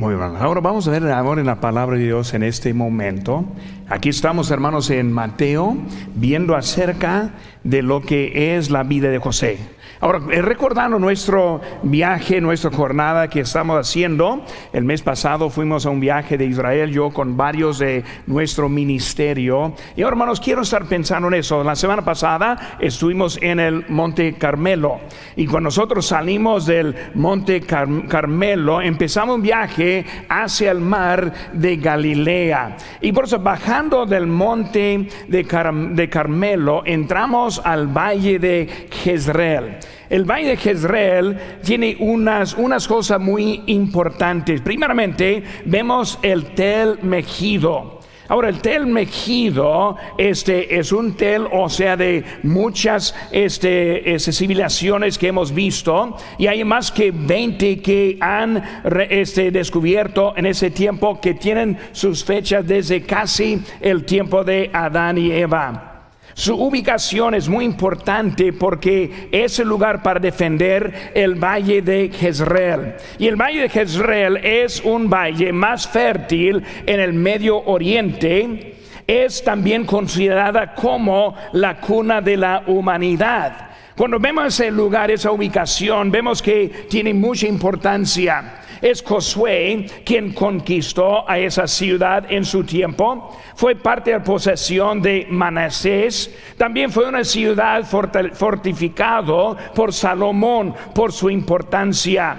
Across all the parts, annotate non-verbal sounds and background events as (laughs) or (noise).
Muy bien, ahora vamos a ver ahora en la palabra de Dios en este momento. Aquí estamos, hermanos, en Mateo, viendo acerca de lo que es la vida de José. Ahora, eh, recordando nuestro viaje, nuestra jornada que estamos haciendo, el mes pasado fuimos a un viaje de Israel, yo con varios de nuestro ministerio. Y ahora, hermanos, quiero estar pensando en eso. La semana pasada estuvimos en el Monte Carmelo. Y cuando nosotros salimos del Monte Carmelo, empezamos un viaje hacia el mar de Galilea. Y por eso, bajando del Monte de, de Carmelo, entramos al Valle de Jezreel. El valle de Jezreel tiene unas, unas cosas muy importantes. Primeramente, vemos el tel mejido. Ahora, el tel mejido este, es un tel, o sea, de muchas este, este civilizaciones que hemos visto, y hay más que 20 que han este, descubierto en ese tiempo que tienen sus fechas desde casi el tiempo de Adán y Eva. Su ubicación es muy importante porque es el lugar para defender el valle de Jezreel. Y el valle de Jezreel es un valle más fértil en el Medio Oriente. Es también considerada como la cuna de la humanidad. Cuando vemos ese lugar, esa ubicación, vemos que tiene mucha importancia. Es Josué quien conquistó a esa ciudad en su tiempo. Fue parte de la posesión de Manasés. También fue una ciudad fortificada por Salomón por su importancia.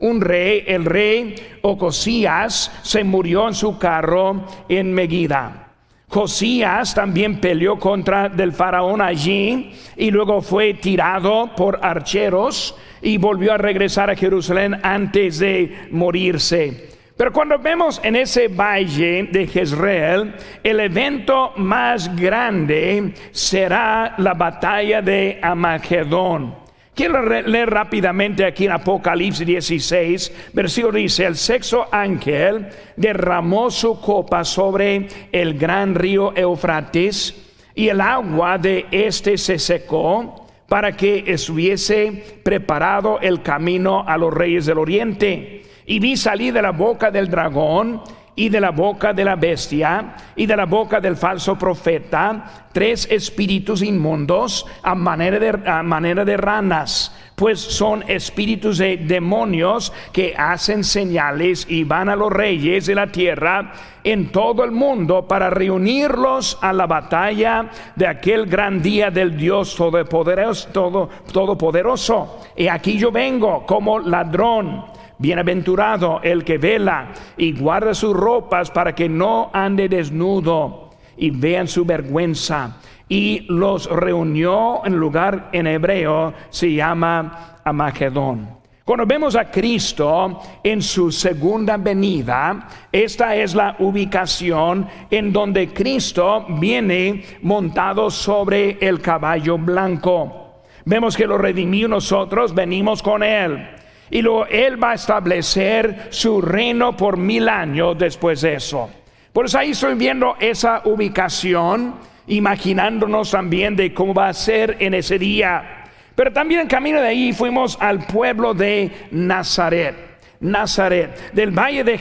Un rey, el rey Ocosías, se murió en su carro en Megida. Josías también peleó contra del faraón allí y luego fue tirado por archeros y volvió a regresar a Jerusalén antes de morirse. Pero cuando vemos en ese valle de Jezreel, el evento más grande será la batalla de Amagedón. Quiero leer rápidamente aquí en Apocalipsis 16, versículo dice, el sexto ángel derramó su copa sobre el gran río Eufrates y el agua de este se secó para que estuviese preparado el camino a los reyes del oriente. Y vi salir de la boca del dragón y de la boca de la bestia y de la boca del falso profeta tres espíritus inmundos a manera de, manera de ranas, pues son espíritus de demonios que hacen señales y van a los reyes de la tierra en todo el mundo para reunirlos a la batalla de aquel gran día del Dios todopoderoso. Todo, todopoderoso. Y aquí yo vengo como ladrón. Bienaventurado el que vela y guarda sus ropas para que no ande desnudo y vean su vergüenza. Y los reunió en lugar en hebreo, se llama Amagedón. Cuando vemos a Cristo en su segunda venida, esta es la ubicación en donde Cristo viene montado sobre el caballo blanco. Vemos que lo redimió nosotros, venimos con Él. Y luego Él va a establecer su reino por mil años después de eso. Por eso ahí estoy viendo esa ubicación, imaginándonos también de cómo va a ser en ese día. Pero también en camino de ahí fuimos al pueblo de Nazaret. Nazaret. Del valle de,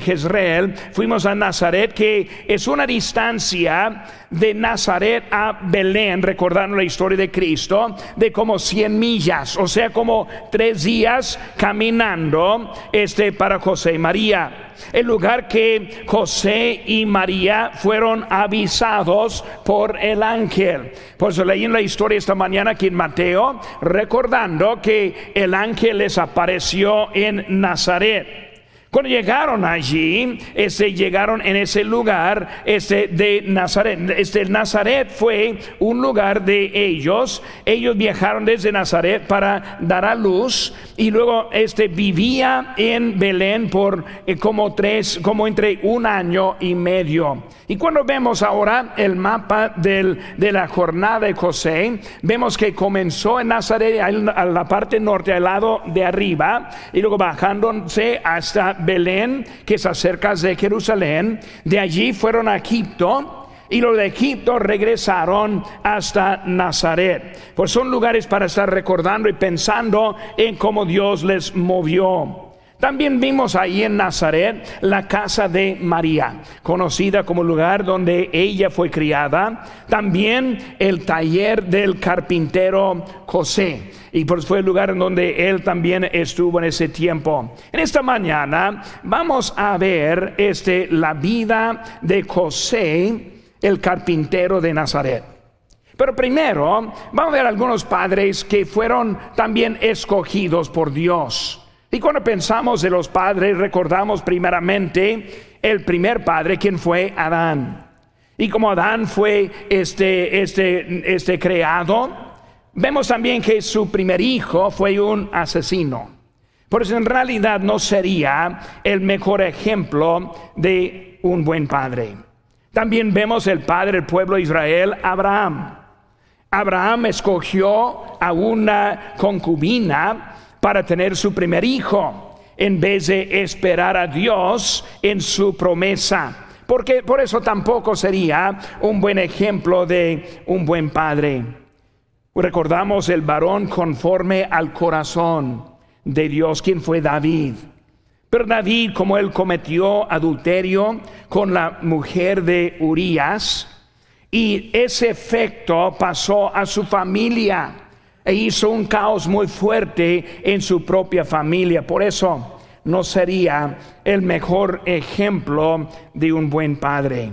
Jezreel fuimos a Nazaret, que es una distancia de Nazaret a Belén, recordando la historia de Cristo, de como 100 millas, o sea, como tres días caminando este, para José y María el lugar que José y María fueron avisados por el ángel. Por eso leí en la historia esta mañana aquí en Mateo, recordando que el ángel les apareció en Nazaret. Cuando llegaron allí, este, llegaron en ese lugar este, de Nazaret. Este, Nazaret fue un lugar de ellos. Ellos viajaron desde Nazaret para dar a luz y luego este, vivía en Belén por eh, como tres, como entre un año y medio. Y cuando vemos ahora el mapa del, de la jornada de José, vemos que comenzó en Nazaret, a la parte norte, al lado de arriba, y luego bajándose hasta Belén, que es acerca de Jerusalén. De allí fueron a Egipto. Y los de Egipto regresaron hasta Nazaret. Pues son lugares para estar recordando y pensando en cómo Dios les movió. También vimos ahí en Nazaret la casa de María, conocida como lugar donde ella fue criada. También el taller del carpintero José. Y pues fue el lugar en donde él también estuvo en ese tiempo. En esta mañana vamos a ver este, la vida de José, el carpintero de Nazaret. Pero primero vamos a ver algunos padres que fueron también escogidos por Dios. Y cuando pensamos de los padres, recordamos primeramente el primer padre, quien fue Adán. Y como Adán fue este, este, este creado, vemos también que su primer hijo fue un asesino. Por eso en realidad no sería el mejor ejemplo de un buen padre. También vemos el padre del pueblo de Israel, Abraham. Abraham escogió a una concubina para tener su primer hijo, en vez de esperar a Dios en su promesa. Porque por eso tampoco sería un buen ejemplo de un buen padre. Recordamos el varón conforme al corazón de Dios, quien fue David. Pero David, como él cometió adulterio con la mujer de Urías, y ese efecto pasó a su familia hizo un caos muy fuerte en su propia familia. Por eso no sería el mejor ejemplo de un buen padre.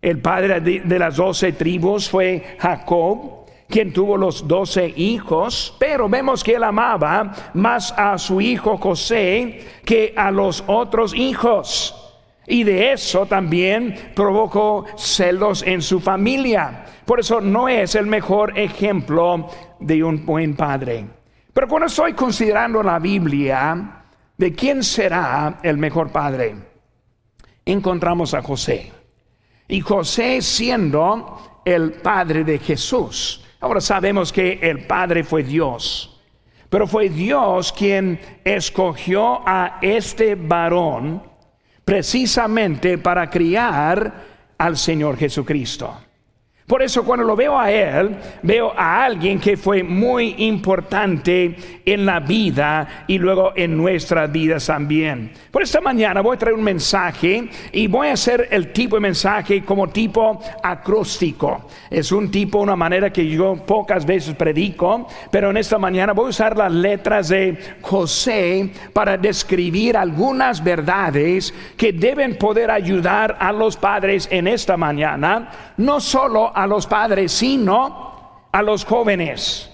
El padre de, las doce tribus fue Jacob, quien tuvo los doce hijos, pero vemos que él amaba más a su hijo José que a los otros hijos. Y de eso también provocó celos en su familia. Por eso no es el mejor ejemplo de un buen padre. Pero cuando estoy considerando la Biblia de quién será el mejor padre, encontramos a José. Y José siendo el padre de Jesús. Ahora sabemos que el padre fue Dios. Pero fue Dios quien escogió a este varón precisamente para criar al Señor Jesucristo. Por eso cuando lo veo a él, veo a alguien que fue muy importante en la vida y luego en nuestras vidas también. Por esta mañana voy a traer un mensaje y voy a hacer el tipo de mensaje como tipo acróstico. Es un tipo, una manera que yo pocas veces predico, pero en esta mañana voy a usar las letras de José para describir algunas verdades que deben poder ayudar a los padres en esta mañana, no solo a los padres, sino a los jóvenes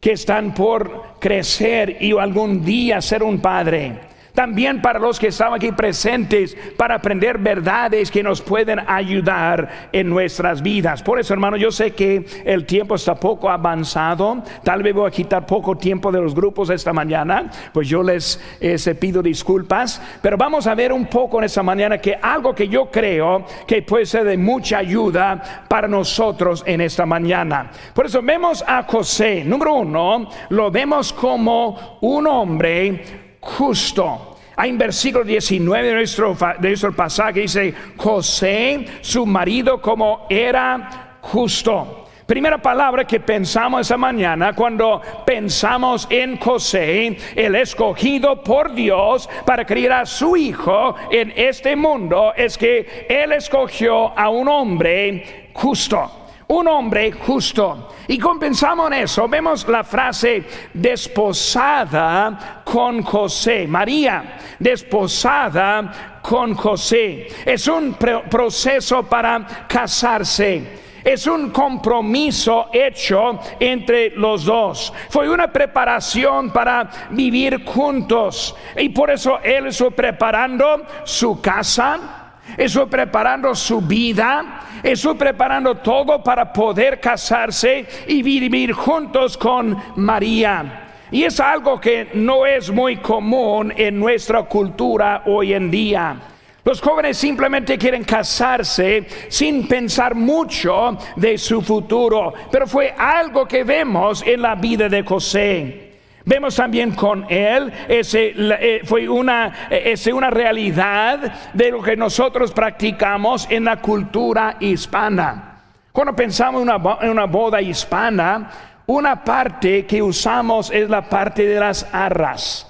que están por crecer y algún día ser un padre. También para los que estaban aquí presentes para aprender verdades que nos pueden ayudar en nuestras vidas. Por eso, hermano, yo sé que el tiempo está poco avanzado. Tal vez voy a quitar poco tiempo de los grupos esta mañana. Pues yo les eh, pido disculpas. Pero vamos a ver un poco en esta mañana que algo que yo creo que puede ser de mucha ayuda para nosotros en esta mañana. Por eso vemos a José. Número uno, lo vemos como un hombre justo. Hay en versículo 19 de nuestro, de nuestro pasaje dice, José, su marido, como era justo. Primera palabra que pensamos esa mañana cuando pensamos en José, el escogido por Dios para criar a su hijo en este mundo, es que él escogió a un hombre justo un hombre justo. Y compensamos en eso, vemos la frase desposada con José. María, desposada con José. Es un proceso para casarse. Es un compromiso hecho entre los dos. Fue una preparación para vivir juntos. Y por eso él estuvo preparando su casa, estuvo preparando su vida, estuvo preparando todo para poder casarse y vivir juntos con María. Y es algo que no es muy común en nuestra cultura hoy en día. Los jóvenes simplemente quieren casarse sin pensar mucho de su futuro, pero fue algo que vemos en la vida de José. Vemos también con él, ese eh, fue una, eh, una realidad de lo que nosotros practicamos en la cultura hispana. Cuando pensamos en una, en una boda hispana, una parte que usamos es la parte de las arras.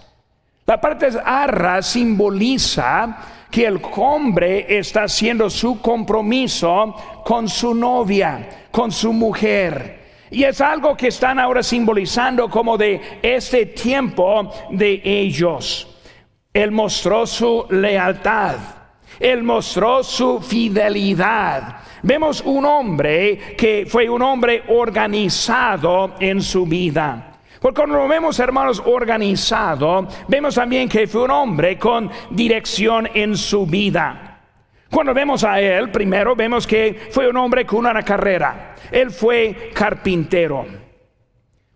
La parte arra simboliza que el hombre está haciendo su compromiso con su novia, con su mujer. Y es algo que están ahora simbolizando como de este tiempo de ellos. Él mostró su lealtad. Él mostró su fidelidad. Vemos un hombre que fue un hombre organizado en su vida. Porque cuando vemos, hermanos, organizado, vemos también que fue un hombre con dirección en su vida. Cuando vemos a él, primero vemos que fue un hombre con una carrera. Él fue carpintero.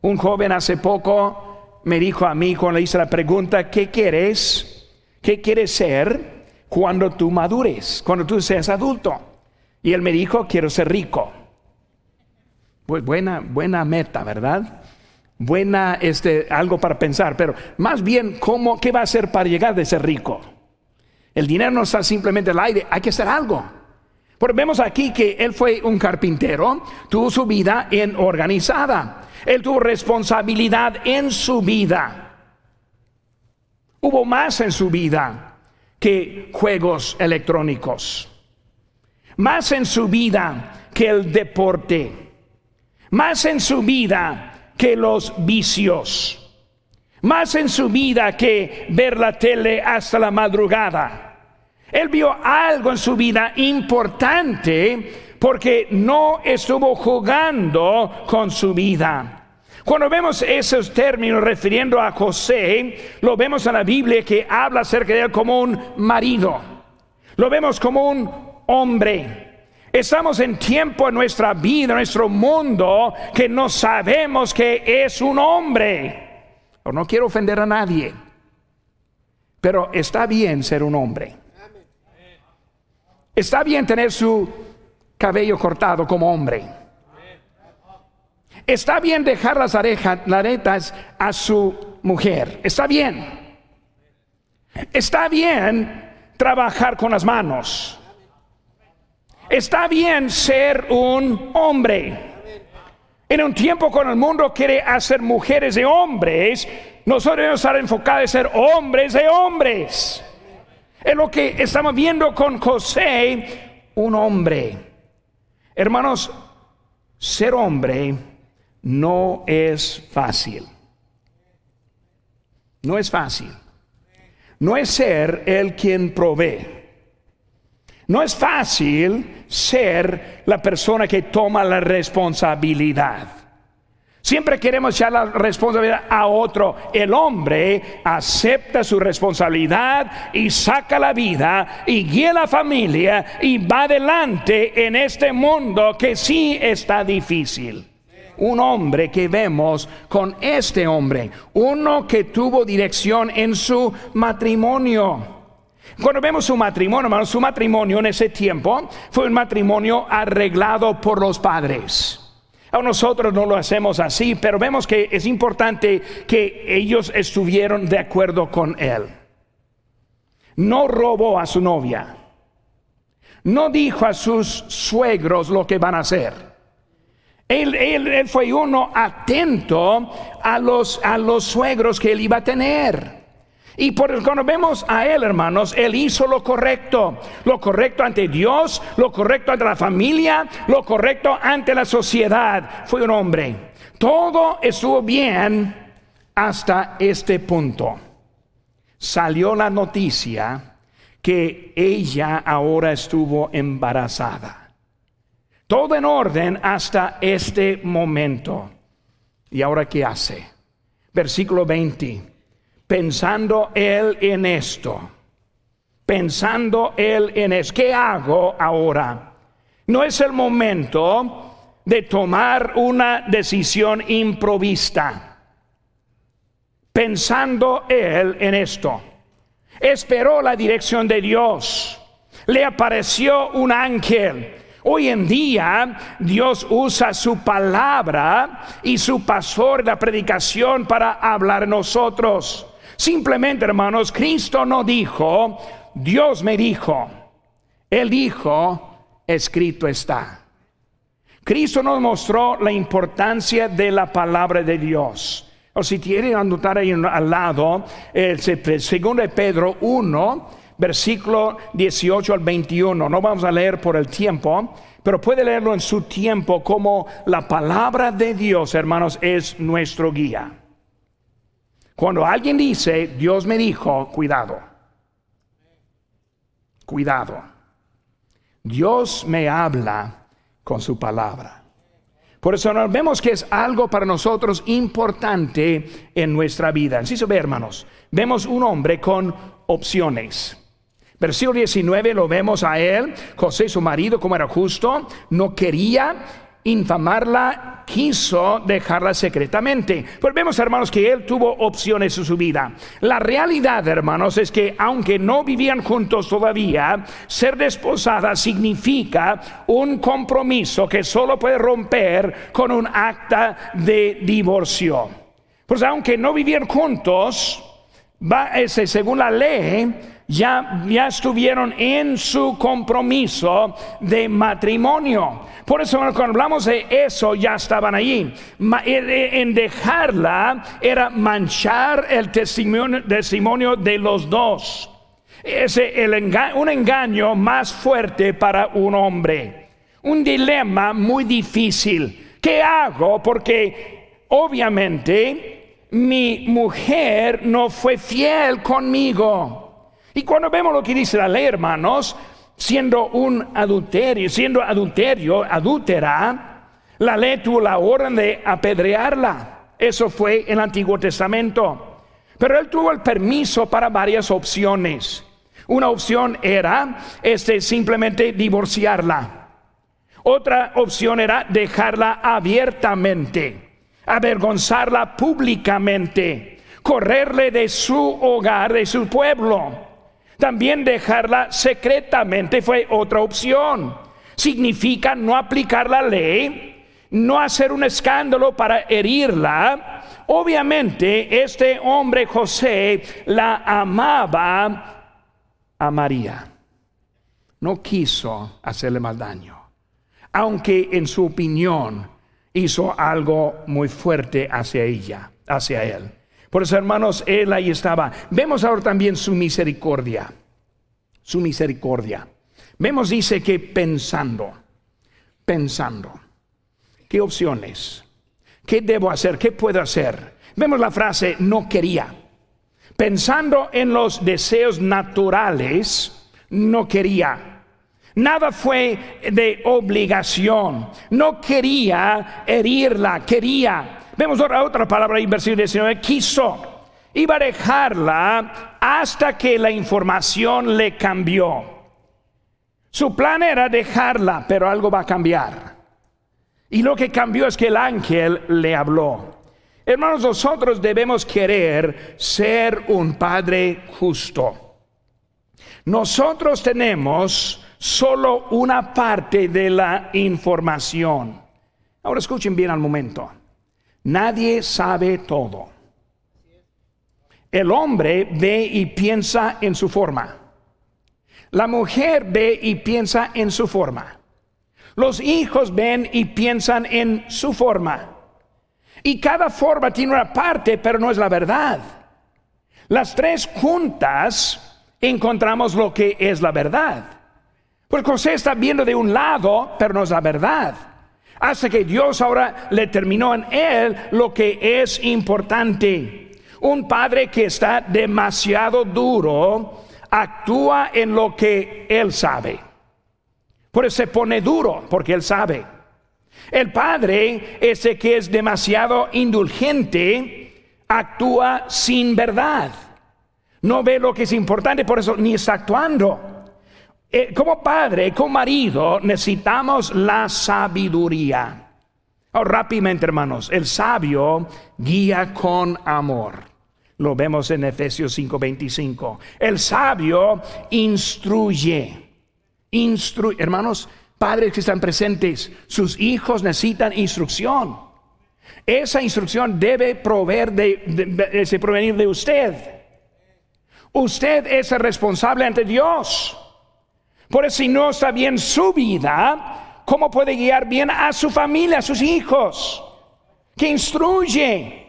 Un joven hace poco me dijo a mí cuando le hice la pregunta, ¿qué quieres? ¿Qué quieres ser cuando tú madures, cuando tú seas adulto? Y él me dijo, quiero ser rico. Pues buena, buena meta, ¿verdad? buena, este, algo para pensar, pero más bien, ¿cómo, ¿qué va a hacer para llegar de ser rico? El dinero no está simplemente al aire, hay que hacer algo. Porque vemos aquí que él fue un carpintero, tuvo su vida en organizada, él tuvo responsabilidad en su vida. Hubo más en su vida que juegos electrónicos, más en su vida que el deporte, más en su vida que los vicios, más en su vida que ver la tele hasta la madrugada. Él vio algo en su vida importante porque no estuvo jugando con su vida. Cuando vemos esos términos refiriendo a José, lo vemos en la Biblia que habla acerca de él como un marido. Lo vemos como un hombre. Estamos en tiempo en nuestra vida, en nuestro mundo, que no sabemos que es un hombre. No quiero ofender a nadie, pero está bien ser un hombre. Está bien tener su cabello cortado como hombre. Está bien dejar las aretas a su mujer. Está bien. Está bien trabajar con las manos. Está bien ser un hombre. En un tiempo cuando el mundo quiere hacer mujeres de hombres, nosotros debemos estar enfocados en ser hombres de hombres. Es lo que estamos viendo con José, un hombre. Hermanos, ser hombre no es fácil. No es fácil. No es ser el quien provee. No es fácil ser la persona que toma la responsabilidad. Siempre queremos echar la responsabilidad a otro. El hombre acepta su responsabilidad y saca la vida y guía la familia y va adelante en este mundo que sí está difícil. Un hombre que vemos con este hombre, uno que tuvo dirección en su matrimonio cuando vemos su matrimonio, su matrimonio en ese tiempo fue un matrimonio arreglado por los padres. A nosotros no lo hacemos así, pero vemos que es importante que ellos estuvieron de acuerdo con él. No robó a su novia. No dijo a sus suegros lo que van a hacer. Él, él fue uno atento a los, a los suegros que él iba a tener. Y por cuando vemos a él, hermanos, él hizo lo correcto, lo correcto ante Dios, lo correcto ante la familia, lo correcto ante la sociedad. Fue un hombre. Todo estuvo bien hasta este punto. Salió la noticia que ella ahora estuvo embarazada. Todo en orden hasta este momento. ¿Y ahora qué hace? Versículo 20 pensando él en esto, pensando él en esto, ¿qué hago ahora? No es el momento de tomar una decisión improvista, pensando él en esto. Esperó la dirección de Dios, le apareció un ángel. Hoy en día Dios usa su palabra y su pastor, la predicación para hablar nosotros. Simplemente, hermanos, Cristo no dijo, Dios me dijo. Él dijo, escrito está. Cristo nos mostró la importancia de la palabra de Dios. O si quieren anotar ahí al lado, el segundo de Pedro 1, versículo 18 al 21. No vamos a leer por el tiempo, pero puede leerlo en su tiempo como la palabra de Dios, hermanos, es nuestro guía. Cuando alguien dice, Dios me dijo, cuidado, cuidado. Dios me habla con su palabra. Por eso vemos que es algo para nosotros importante en nuestra vida. Así se ve, hermanos. Vemos un hombre con opciones. Versículo 19 lo vemos a él, José su marido, como era justo, no quería infamarla, quiso dejarla secretamente. Pues vemos, hermanos, que él tuvo opciones en su vida. La realidad, hermanos, es que aunque no vivían juntos todavía, ser desposada significa un compromiso que solo puede romper con un acta de divorcio. Pues aunque no vivían juntos, va, según la ley, ya, ya estuvieron en su compromiso de matrimonio. Por eso cuando hablamos de eso ya estaban allí. En dejarla era manchar el testimonio, de los dos. Es un engaño más fuerte para un hombre. Un dilema muy difícil. ¿Qué hago? Porque obviamente mi mujer no fue fiel conmigo. Y cuando vemos lo que dice la ley, hermanos, siendo un adulterio, siendo adulterio, adúltera, la ley tuvo la orden de apedrearla. Eso fue en el Antiguo Testamento. Pero él tuvo el permiso para varias opciones. Una opción era este, simplemente divorciarla. Otra opción era dejarla abiertamente, avergonzarla públicamente, correrle de su hogar, de su pueblo. También dejarla secretamente fue otra opción. Significa no aplicar la ley, no hacer un escándalo para herirla. Obviamente este hombre José la amaba a María. No quiso hacerle mal daño, aunque en su opinión hizo algo muy fuerte hacia ella, hacia él. Por eso, hermanos, Él ahí estaba. Vemos ahora también su misericordia. Su misericordia. Vemos, dice que pensando, pensando. ¿Qué opciones? ¿Qué debo hacer? ¿Qué puedo hacer? Vemos la frase, no quería. Pensando en los deseos naturales, no quería. Nada fue de obligación. No quería herirla, quería. Vemos otra, palabra versículo 19, quiso. Iba a dejarla hasta que la información le cambió. Su plan era dejarla, pero algo va a cambiar. Y lo que cambió es que el ángel le habló. Hermanos, nosotros debemos querer ser un padre justo. Nosotros tenemos solo una parte de la información. Ahora escuchen bien al momento. Nadie sabe todo. El hombre ve y piensa en su forma. La mujer ve y piensa en su forma. Los hijos ven y piensan en su forma. Y cada forma tiene una parte, pero no es la verdad. Las tres juntas encontramos lo que es la verdad. Pues José está viendo de un lado, pero no es la verdad hace que Dios ahora le terminó en él lo que es importante. Un padre que está demasiado duro actúa en lo que él sabe. Por eso se pone duro, porque él sabe. El padre, ese que es demasiado indulgente, actúa sin verdad. No ve lo que es importante, por eso ni está actuando. Eh, como padre, como marido, necesitamos la sabiduría. Rápidamente, hermanos, el sabio guía con amor. Lo vemos en Efesios 5:25. El sabio instruye. Instruye. Hermanos, padres que están presentes, sus hijos necesitan instrucción. Esa instrucción debe proveer de, provenir de usted. Usted es el responsable ante Dios. Por eso si no está bien su vida, ¿cómo puede guiar bien a su familia, a sus hijos? Que instruye.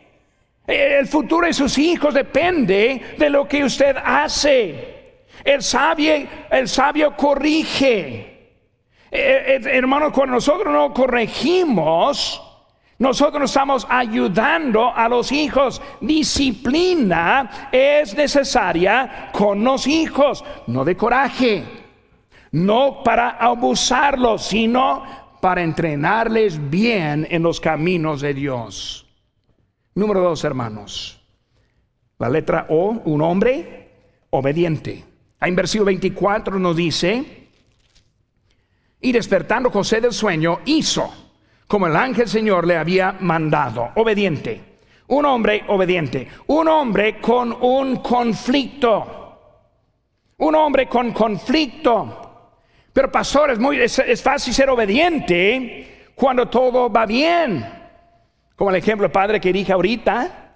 El futuro de sus hijos depende de lo que usted hace. El sabio, el sabio corrige. Eh, eh, hermanos, cuando nosotros no corregimos, nosotros estamos ayudando a los hijos. Disciplina es necesaria con los hijos, no de coraje, no para abusarlos, sino para entrenarles bien en los caminos de Dios. Número dos, hermanos. La letra O, un hombre obediente. En versículo 24 nos dice, y despertando José del sueño, hizo como el ángel Señor le había mandado, obediente. Un hombre obediente, un hombre con un conflicto, un hombre con conflicto. Pero pastor, es, muy, es fácil ser obediente cuando todo va bien. Como el ejemplo padre que dije ahorita,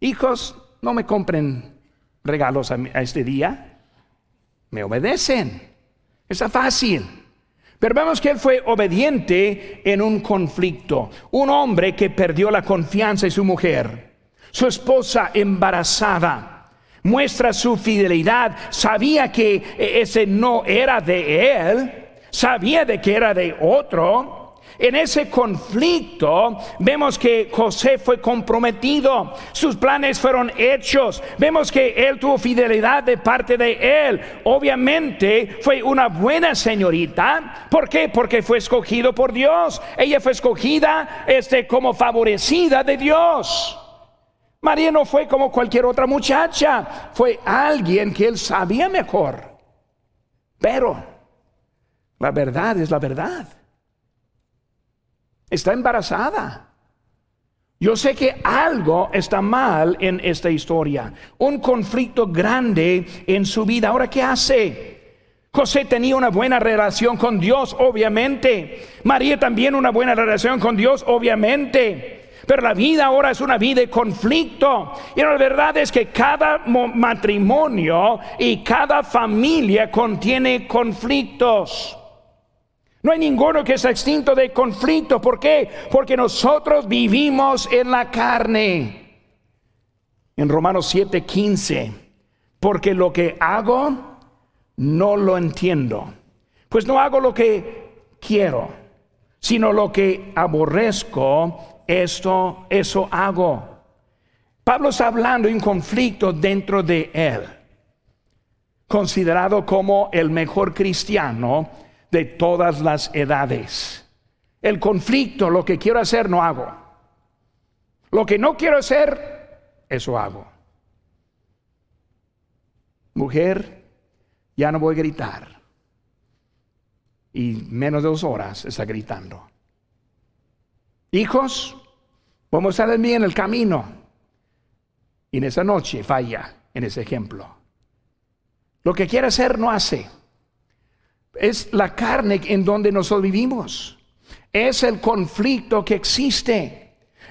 hijos, no me compren regalos a, este día, me obedecen. Está fácil. Pero vemos que él fue obediente en un conflicto. Un hombre que perdió la confianza en su mujer, su esposa embarazada, muestra su fidelidad, sabía que ese no era de él, sabía de que era de otro, en ese conflicto vemos que José fue comprometido, sus planes fueron hechos, vemos que él tuvo fidelidad de parte de él. Obviamente fue una buena señorita, ¿por qué? Porque fue escogido por Dios. Ella fue escogida este como favorecida de Dios. María no fue como cualquier otra muchacha, fue alguien que él sabía mejor. Pero la verdad es la verdad está embarazada. Yo sé que algo está mal en esta historia, un conflicto grande en su vida. Ahora, ¿qué hace? José tenía una buena relación con Dios, obviamente. María también una buena relación con Dios, obviamente. Pero la vida ahora es una vida de conflicto. Y la verdad es que cada matrimonio y cada familia contiene conflictos. No hay ninguno que sea extinto de conflicto. ¿Por qué? Porque nosotros vivimos en la carne. En Romanos 7:15. Porque lo que hago, no lo entiendo. Pues no hago lo que quiero, sino lo que aborrezco, esto, eso hago. Pablo está hablando de un conflicto dentro de él, considerado como el mejor cristiano de todas las edades. El conflicto, lo que quiero hacer, no hago. Lo que no quiero hacer, eso hago. Mujer, ya no voy a gritar. Y menos de dos horas está gritando. Hijos, vamos a estar en el camino. Y en esa noche falla en ese ejemplo. Lo que quiere hacer no hace. Es la carne en donde nosotros vivimos. Es el conflicto que existe.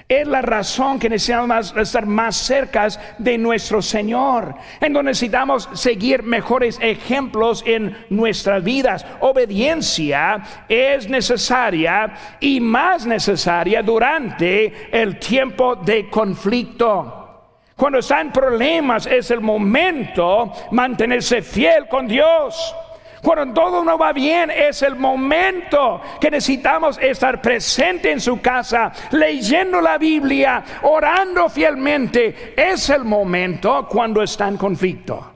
Es la razón que necesitamos estar más cerca de nuestro Señor, en donde necesitamos seguir mejores ejemplos en nuestras vidas. Obediencia es necesaria y más necesaria durante el tiempo de conflicto. Cuando están problemas es el momento mantenerse fiel con Dios. Cuando todo no va bien es el momento que necesitamos estar presente en su casa, leyendo la Biblia, orando fielmente. Es el momento cuando está en conflicto.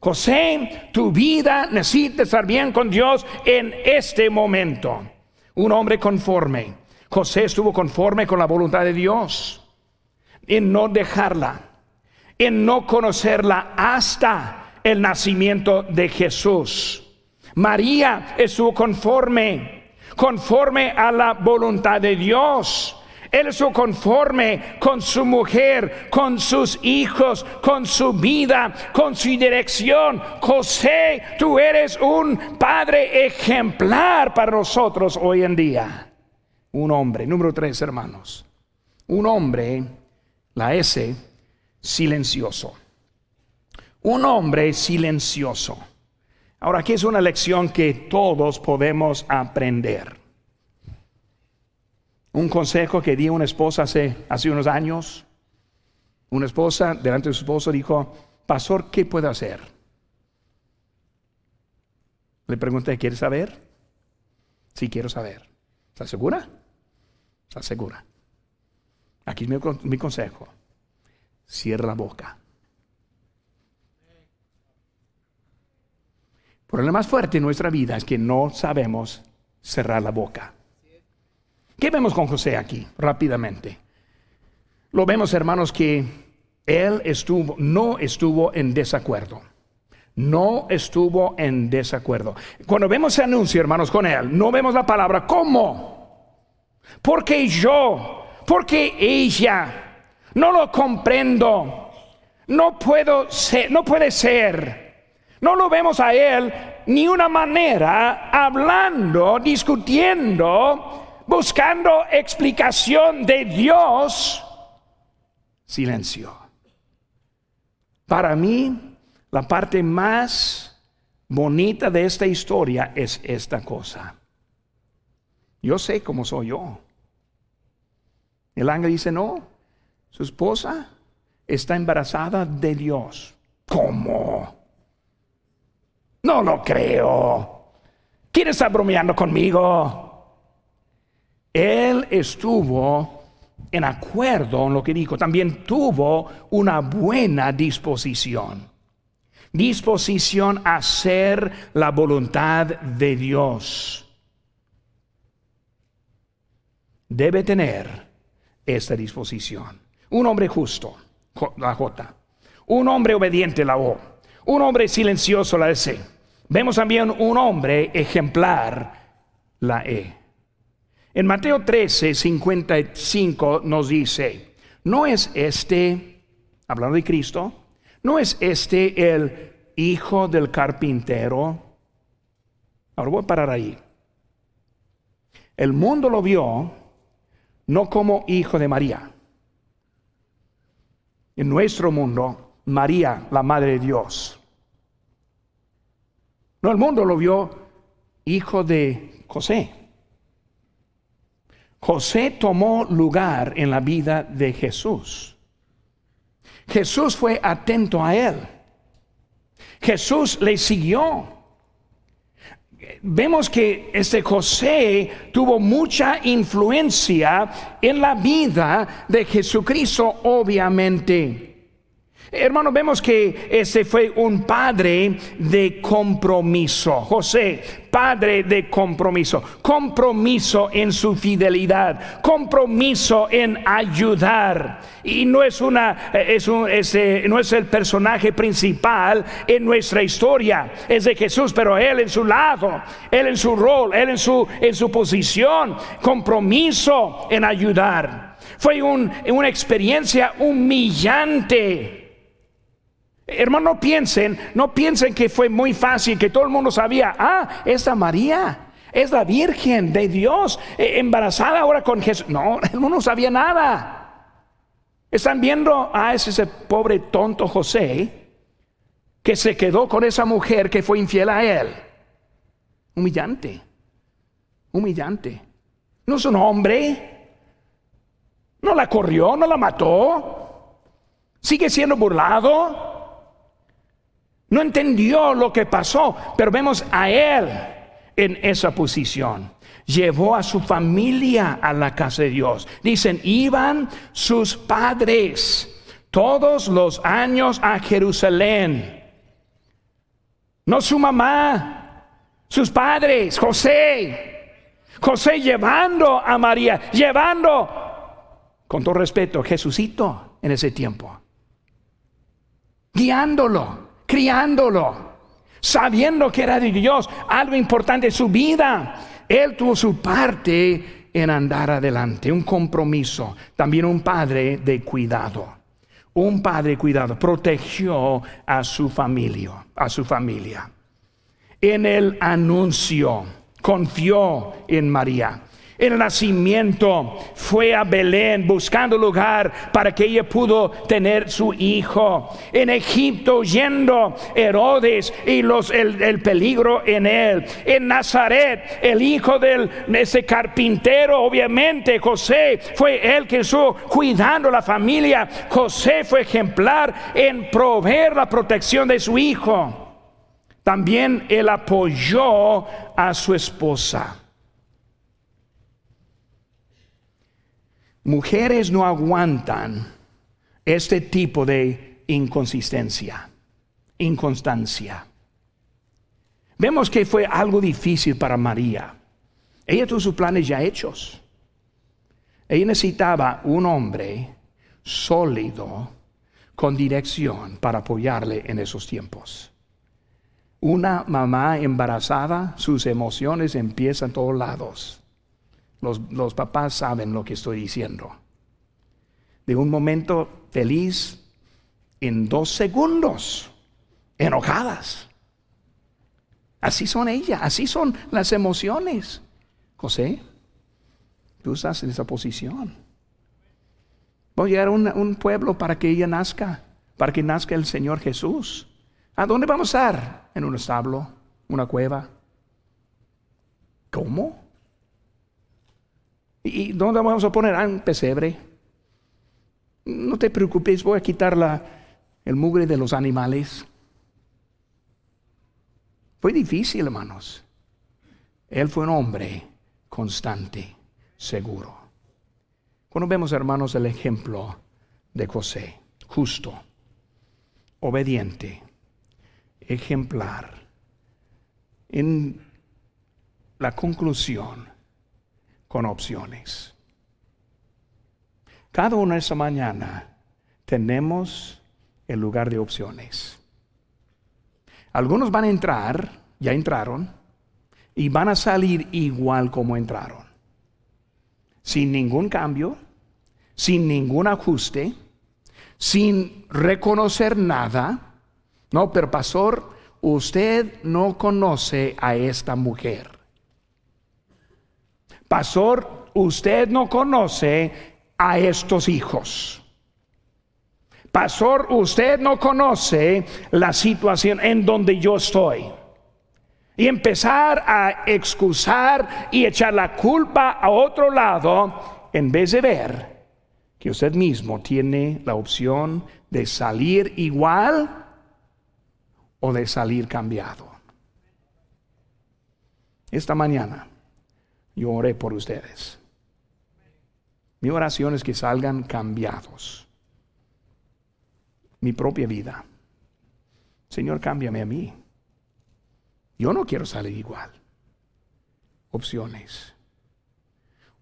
José, tu vida necesita estar bien con Dios en este momento. Un hombre conforme. José estuvo conforme con la voluntad de Dios en no dejarla, en no conocerla hasta el nacimiento de Jesús. María estuvo conforme, conforme a la voluntad de Dios. Él estuvo conforme con su mujer, con sus hijos, con su vida, con su dirección. José, tú eres un padre ejemplar para nosotros hoy en día. Un hombre, número tres, hermanos. Un hombre, la S, silencioso. Un hombre silencioso. Ahora, aquí es una lección que todos podemos aprender. Un consejo que di a una esposa hace, hace unos años. Una esposa delante de su esposo dijo, Pastor, ¿qué puedo hacer? Le pregunté, ¿quieres saber? Sí, quiero saber. ¿Estás segura? ¿Estás segura? Aquí es mi, mi consejo. Cierra la boca. Problema más fuerte en nuestra vida es que no sabemos cerrar la boca. ¿Qué vemos con José aquí? Rápidamente. Lo vemos, hermanos, que él estuvo, no estuvo en desacuerdo. No estuvo en desacuerdo. Cuando vemos ese anuncio, hermanos, con él, no vemos la palabra ¿cómo? Porque yo, porque ella, no lo comprendo. No puedo ser, no puede ser. No lo vemos a él ni una manera hablando, discutiendo, buscando explicación de Dios. Silencio. Para mí, la parte más bonita de esta historia es esta cosa. Yo sé cómo soy yo. El ángel dice, no, su esposa está embarazada de Dios. ¿Cómo? No lo creo. ¿Quién está bromeando conmigo? Él estuvo en acuerdo en lo que dijo. También tuvo una buena disposición. Disposición a hacer la voluntad de Dios. Debe tener esta disposición. Un hombre justo, la J. Un hombre obediente, la O. Un hombre silencioso, la S Vemos también un hombre ejemplar, la E. En Mateo 13, 55 nos dice, ¿no es este, hablando de Cristo, no es este el hijo del carpintero? Ahora voy a parar ahí. El mundo lo vio no como hijo de María. En nuestro mundo, María, la Madre de Dios, no, el mundo lo vio hijo de José. José tomó lugar en la vida de Jesús. Jesús fue atento a él. Jesús le siguió. Vemos que este José tuvo mucha influencia en la vida de Jesucristo, obviamente. Hermano, vemos que ese fue un padre de compromiso. José, padre de compromiso. Compromiso en su fidelidad. Compromiso en ayudar. Y no es una, es un, no es el personaje principal en nuestra historia. Es de Jesús, pero él en su lado, él en su rol, él en su, en su posición. Compromiso en ayudar. Fue una experiencia humillante Hermano, no piensen, no piensen que fue muy fácil, que todo el mundo sabía, ah, esta María es la Virgen de Dios, eh, embarazada ahora con Jesús. No, (laughs) el mundo no sabía nada. Están viendo a ese, pobre tonto José que se quedó con esa mujer que fue infiel a él. Humillante, humillante. No es un hombre. No la corrió, no la mató. Sigue siendo burlado. No entendió lo que pasó, pero vemos a él en esa posición. Llevó a su familia a la casa de Dios. Dicen, iban sus padres todos los años a Jerusalén. No su mamá, sus padres, José. José llevando a María, llevando, con todo respeto, Jesucito en ese tiempo. Guiándolo criándolo, sabiendo que era de Dios, algo importante en su vida. Él tuvo su parte en andar adelante, un compromiso, también un padre de cuidado. Un padre cuidado, protegió a su familia, a su familia. En el anuncio, confió en María. El nacimiento, fue a Belén buscando lugar para que ella pudo tener su hijo. En Egipto yendo Herodes y los, el, peligro en él. En Nazaret, el hijo de ese carpintero, obviamente José fue el que estuvo cuidando la familia. José fue ejemplar en proveer la protección de su hijo. También él apoyó a su esposa. Mujeres no aguantan este tipo de inconsistencia, inconstancia. Vemos que fue algo difícil para María. Ella tuvo sus planes ya hechos. Ella necesitaba un hombre sólido, con dirección para apoyarle en esos tiempos. Una mamá embarazada, sus emociones empiezan a todos lados. Los, papás saben lo que estoy diciendo. De un momento feliz en dos segundos, enojadas. Así son ellas, así son las emociones. José, tú estás en esa posición. Voy a llegar a un, pueblo para que ella nazca, para que nazca el Señor Jesús. ¿A dónde vamos a estar? En un establo, una cueva. ¿Cómo? ¿Y dónde vamos a poner? Ah, un pesebre. No te preocupes, voy a quitar la, el mugre de los animales. Fue difícil, hermanos. Él fue un hombre constante, seguro. Cuando vemos, hermanos, el ejemplo de José, justo, obediente, ejemplar, en la conclusión, con opciones. Cada una esta mañana tenemos el lugar de opciones. Algunos van a entrar, ya entraron, y van a salir igual como entraron. Sin ningún cambio, sin ningún ajuste, sin reconocer nada. No, pero pastor, usted no conoce a esta mujer. Pastor, usted no conoce a estos hijos. Pastor, usted no conoce la situación en donde yo estoy. Y empezar a excusar y echar la culpa a otro lado en vez de ver que usted mismo tiene la opción de salir igual o de salir cambiado. Esta mañana yo oré por ustedes. Mi oración es que salgan cambiados. Mi propia vida. Señor, cámbiame a mí. Yo no quiero salir igual. Opciones.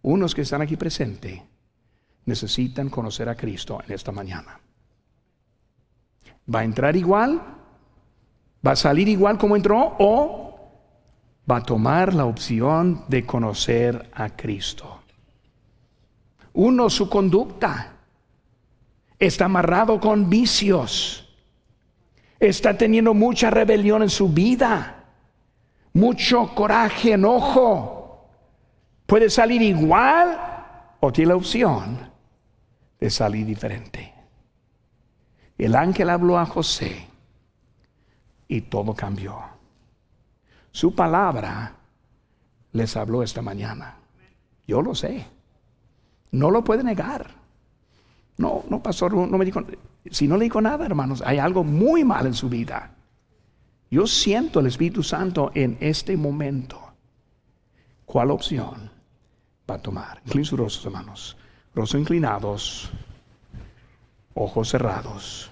Unos que están aquí presentes necesitan conocer a Cristo en esta mañana. ¿Va a entrar igual? ¿Va a salir igual como entró? ¿O va a tomar la opción de conocer a Cristo. Uno, su conducta está amarrado con vicios, está teniendo mucha rebelión en su vida, mucho coraje, enojo. Puede salir igual o tiene la opción de salir diferente. El ángel habló a José y todo cambió. Su palabra les habló esta mañana. Yo lo sé. No lo puede negar. No, no, pastor, no me dijo. Si no le dijo nada, hermanos, hay algo muy mal en su vida. Yo siento el Espíritu Santo en este momento. ¿Cuál opción va a tomar? Inclinen sus rostros, hermanos. Rostros inclinados, ojos cerrados.